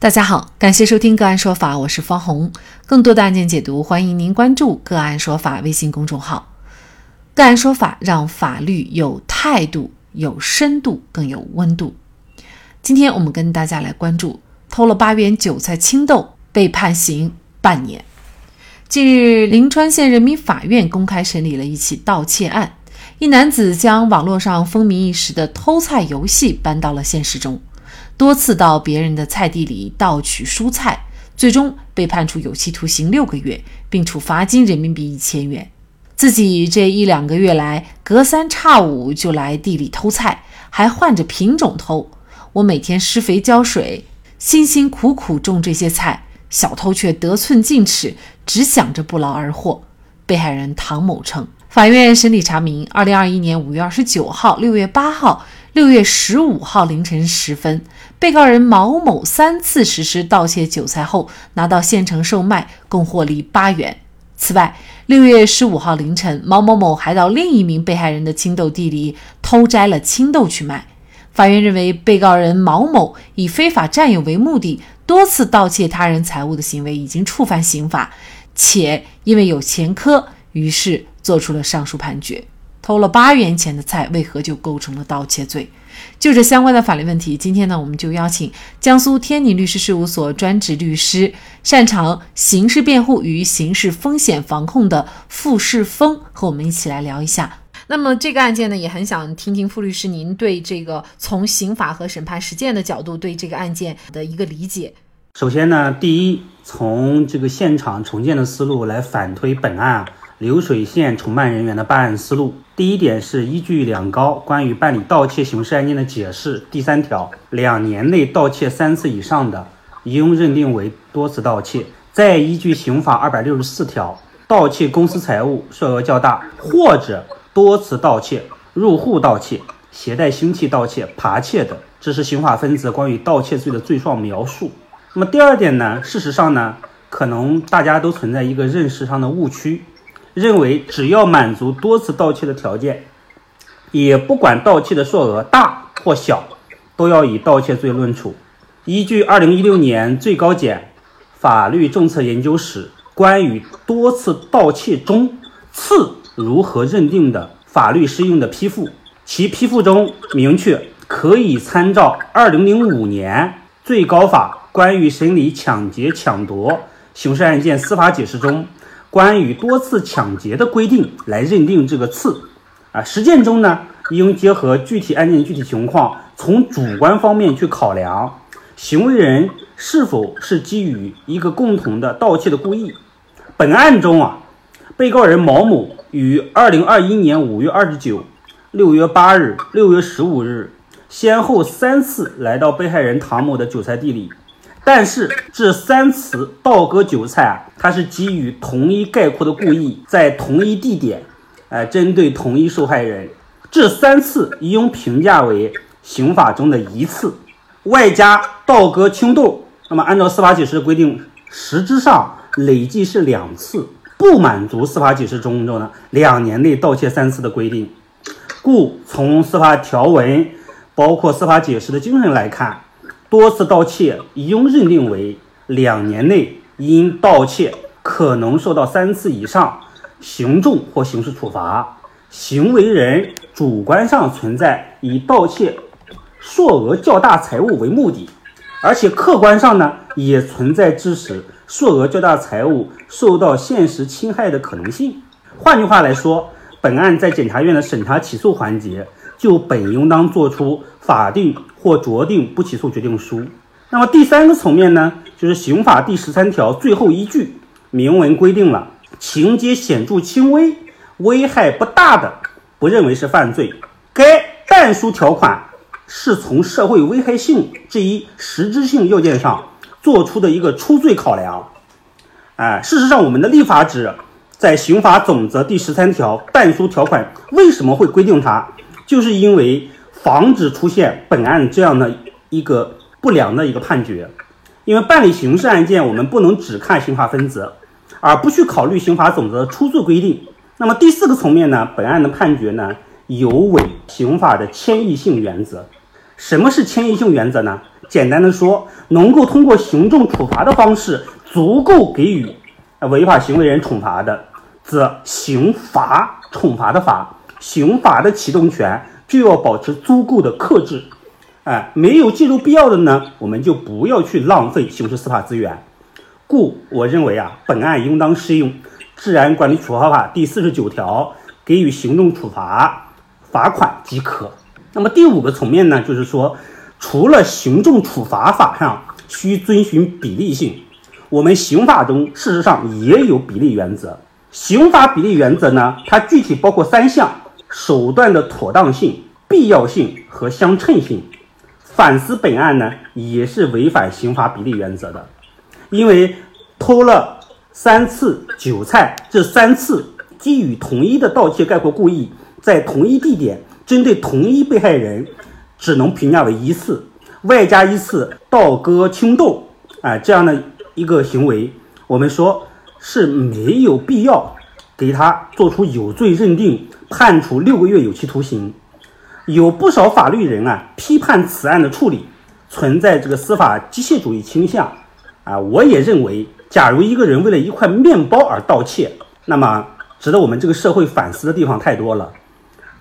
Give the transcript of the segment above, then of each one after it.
大家好，感谢收听个案说法，我是方红。更多的案件解读，欢迎您关注个案说法微信公众号。个案说法让法律有态度、有深度、更有温度。今天我们跟大家来关注偷了八元韭菜青豆被判刑半年。近日，临川县人民法院公开审理了一起盗窃案，一男子将网络上风靡一时的偷菜游戏搬到了现实中。多次到别人的菜地里盗取蔬菜，最终被判处有期徒刑六个月，并处罚金人民币一千元。自己这一两个月来，隔三差五就来地里偷菜，还换着品种偷。我每天施肥浇水，辛辛苦苦种这些菜，小偷却得寸进尺，只想着不劳而获。被害人唐某称，法院审理查明，二零二一年五月二十九号、六月八号。六月十五号凌晨时分，被告人毛某三次实施盗窃韭菜后，拿到县城售卖，共获利八元。此外，六月十五号凌晨，毛某某还到另一名被害人的青豆地里偷摘了青豆去卖。法院认为，被告人毛某以非法占有为目的，多次盗窃他人财物的行为已经触犯刑法，且因为有前科，于是作出了上述判决。偷了八元钱的菜，为何就构成了盗窃罪？就这相关的法律问题，今天呢，我们就邀请江苏天宁律师事务所专职律师、擅长刑事辩护与刑事风险防控的傅世峰和我们一起来聊一下。那么这个案件呢，也很想听听傅律师您对这个从刑法和审判实践的角度对这个案件的一个理解。首先呢，第一，从这个现场重建的思路来反推本案。流水线重办人员的办案思路，第一点是依据两高关于办理盗窃刑事案件的解释第三条，两年内盗窃三次以上的，应认定为多次盗窃；再依据刑法二百六十四条，盗窃公私财物数额较大，或者多次盗窃、入户盗窃、携带凶器盗窃、扒窃的，这是刑法分则关于盗窃罪的罪状描述。那么第二点呢？事实上呢，可能大家都存在一个认识上的误区。认为只要满足多次盗窃的条件，也不管盗窃的数额大或小，都要以盗窃罪论处。依据二零一六年最高检法律政策研究室关于多次盗窃中次如何认定的法律适用的批复，其批复中明确可以参照二零零五年最高法关于审理抢劫抢夺刑事案件司法解释中。关于多次抢劫的规定来认定这个次，啊，实践中呢，应结合具体案件具体情况，从主观方面去考量行为人是否是基于一个共同的盗窃的故意。本案中啊，被告人毛某于二零二一年五月二十九、六月八日、六月十五日，先后三次来到被害人唐某的韭菜地里。但是这三次盗割韭菜啊，它是基于同一概括的故意，在同一地点，哎，针对同一受害人。这三次应评价为刑法中的一次，外加盗割青豆。那么按照司法解释的规定，实质上累计是两次，不满足司法解释中的两年内盗窃三次的规定。故从司法条文，包括司法解释的精神来看。多次盗窃应认定为两年内因盗窃可能受到三次以上刑重或刑事处罚，行为人主观上存在以盗窃数额较大财物为目的，而且客观上呢也存在致使数额较大财物受到现实侵害的可能性。换句话来说，本案在检察院的审查起诉环节。就本应当作出法定或酌定不起诉决定书。那么第三个层面呢，就是刑法第十三条最后一句明文规定了，情节显著轻微、危害不大的，不认为是犯罪。该但书条款是从社会危害性这一实质性要件上做出的一个出罪考量。哎，事实上，我们的立法者在刑法总则第十三条但书条款为什么会规定它？就是因为防止出现本案这样的一个不良的一个判决，因为办理刑事案件，我们不能只看刑法分则，而不去考虑刑法总则的出处规定。那么第四个层面呢，本案的判决呢有违刑法的迁移性原则。什么是迁移性原则呢？简单的说，能够通过行政处罚的方式足够给予违法行为人惩罚的，则刑罚惩罚的罚，刑法的启动权就要保持足够的克制。哎，没有介入必要的呢，我们就不要去浪费刑事司法资源。故我认为啊，本案应当适用《治安管理处罚法》第四十九条，给予行政处罚、罚款即可。那么第五个层面呢，就是说，除了行政处罚法上需遵循比例性，我们刑法中事实上也有比例原则。刑法比例原则呢，它具体包括三项：手段的妥当性、必要性和相称性。反思本案呢，也是违反刑法比例原则的，因为偷了三次韭菜，这三次基于同一的盗窃概括故意，在同一地点针对同一被害人，只能评价为一次，外加一次倒戈轻斗，啊，这样的一个行为，我们说是没有必要给他做出有罪认定，判处六个月有期徒刑。有不少法律人啊批判此案的处理存在这个司法机械主义倾向啊，我也认为，假如一个人为了一块面包而盗窃，那么值得我们这个社会反思的地方太多了。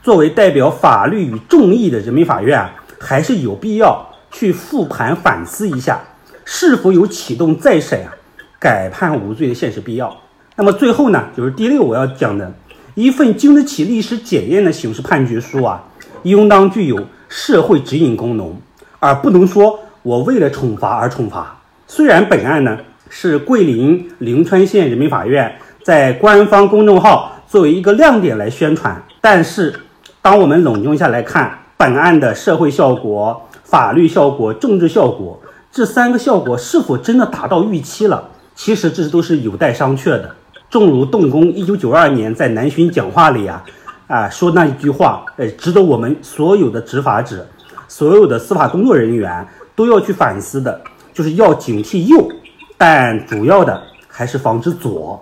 作为代表法律与正义的人民法院，还是有必要去复盘反思一下，是否有启动再审啊改判无罪的现实必要。那么最后呢，就是第六我要讲的一份经得起历史检验的刑事判决书啊。应当具有社会指引功能，而不能说我为了惩罚而惩罚。虽然本案呢是桂林灵川县人民法院在官方公众号作为一个亮点来宣传，但是当我们冷静下来看本案的社会效果、法律效果、政治效果这三个效果是否真的达到预期了？其实这都是有待商榷的。正如邓公一九九二年在南巡讲话里啊。啊，说那一句话，呃，值得我们所有的执法者、所有的司法工作人员都要去反思的，就是要警惕右，但主要的还是防止左，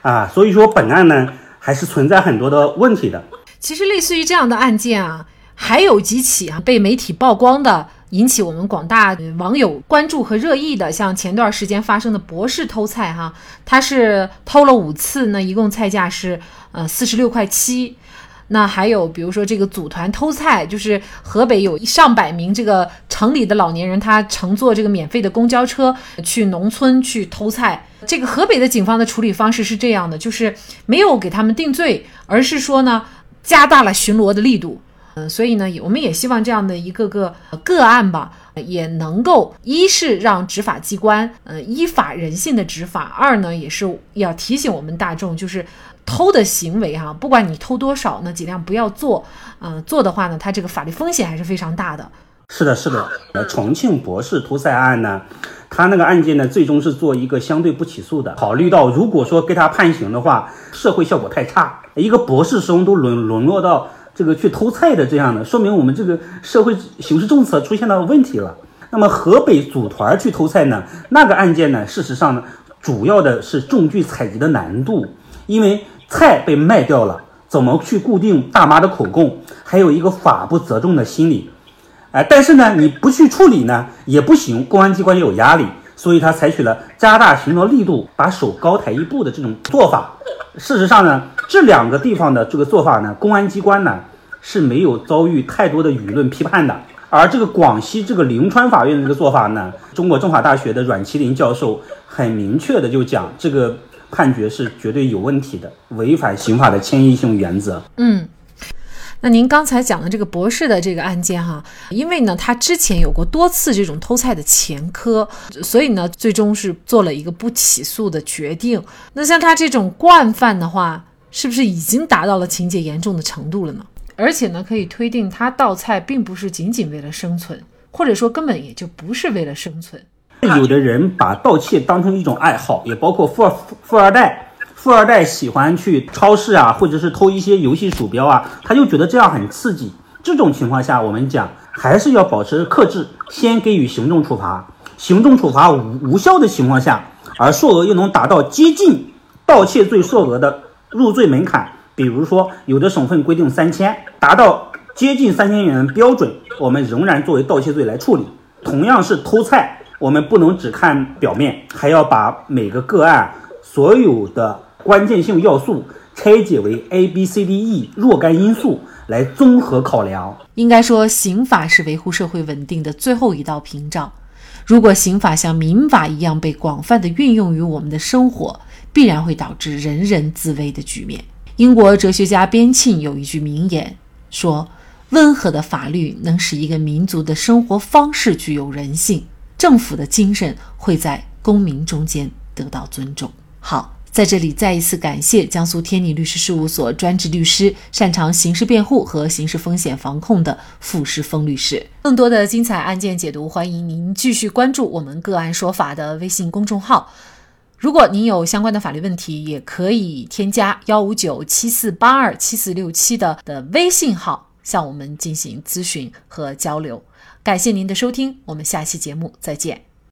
啊，所以说本案呢还是存在很多的问题的。其实类似于这样的案件啊，还有几起啊被媒体曝光的，引起我们广大网友关注和热议的，像前段时间发生的博士偷菜哈，他是偷了五次，那一共菜价是呃四十六块七。那还有，比如说这个组团偷菜，就是河北有上百名这个城里的老年人，他乘坐这个免费的公交车去农村去偷菜。这个河北的警方的处理方式是这样的，就是没有给他们定罪，而是说呢，加大了巡逻的力度。嗯，所以呢，我们也希望这样的一个个个案吧，也能够一是让执法机关呃依法人性的执法，二呢也是要提醒我们大众，就是。偷的行为哈，不管你偷多少，那尽量不要做。嗯，做的话呢，它这个法律风险还是非常大的。是的，是的。呃，重庆博士偷菜案呢，他那个案件呢，最终是做一个相对不起诉的。考虑到如果说给他判刑的话，社会效果太差，一个博士生都沦沦落到这个去偷菜的这样的，说明我们这个社会刑事政策出现了问题了。那么河北组团去偷菜呢，那个案件呢，事实上呢，主要的是证据采集的难度，因为。菜被卖掉了，怎么去固定大妈的口供？还有一个法不责众的心理，哎，但是呢，你不去处理呢也不行，公安机关也有压力，所以他采取了加大巡逻力度，把手高抬一步的这种做法。事实上呢，这两个地方的这个做法呢，公安机关呢是没有遭遇太多的舆论批判的，而这个广西这个灵川法院的这个做法呢，中国政法大学的阮其林教授很明确的就讲这个。判决是绝对有问题的，违反刑法的迁移性原则。嗯，那您刚才讲的这个博士的这个案件哈，因为呢他之前有过多次这种偷菜的前科，所以呢最终是做了一个不起诉的决定。那像他这种惯犯的话，是不是已经达到了情节严重的程度了呢？而且呢可以推定他盗菜并不是仅仅为了生存，或者说根本也就不是为了生存。有的人把盗窃当成一种爱好，也包括富二富二代，富二代喜欢去超市啊，或者是偷一些游戏鼠标啊，他就觉得这样很刺激。这种情况下，我们讲还是要保持克制，先给予行政处罚。行政处罚无无效的情况下，而数额又能达到接近盗窃罪数额的入罪门槛，比如说有的省份规定三千，达到接近三千元标准，我们仍然作为盗窃罪来处理。同样是偷菜，我们不能只看表面，还要把每个个案所有的关键性要素拆解为 A、B、C、D、E 若干因素来综合考量。应该说，刑法是维护社会稳定的最后一道屏障。如果刑法像民法一样被广泛的运用于我们的生活，必然会导致人人自危的局面。英国哲学家边沁有一句名言说：“温和的法律能使一个民族的生活方式具有人性，政府的精神会在公民中间得到尊重。”好。在这里再一次感谢江苏天理律师事务所专职律师、擅长刑事辩护和刑事风险防控的傅世峰律师。更多的精彩案件解读，欢迎您继续关注我们“个案说法”的微信公众号。如果您有相关的法律问题，也可以添加幺五九七四八二七四六七的的微信号向我们进行咨询和交流。感谢您的收听，我们下期节目再见。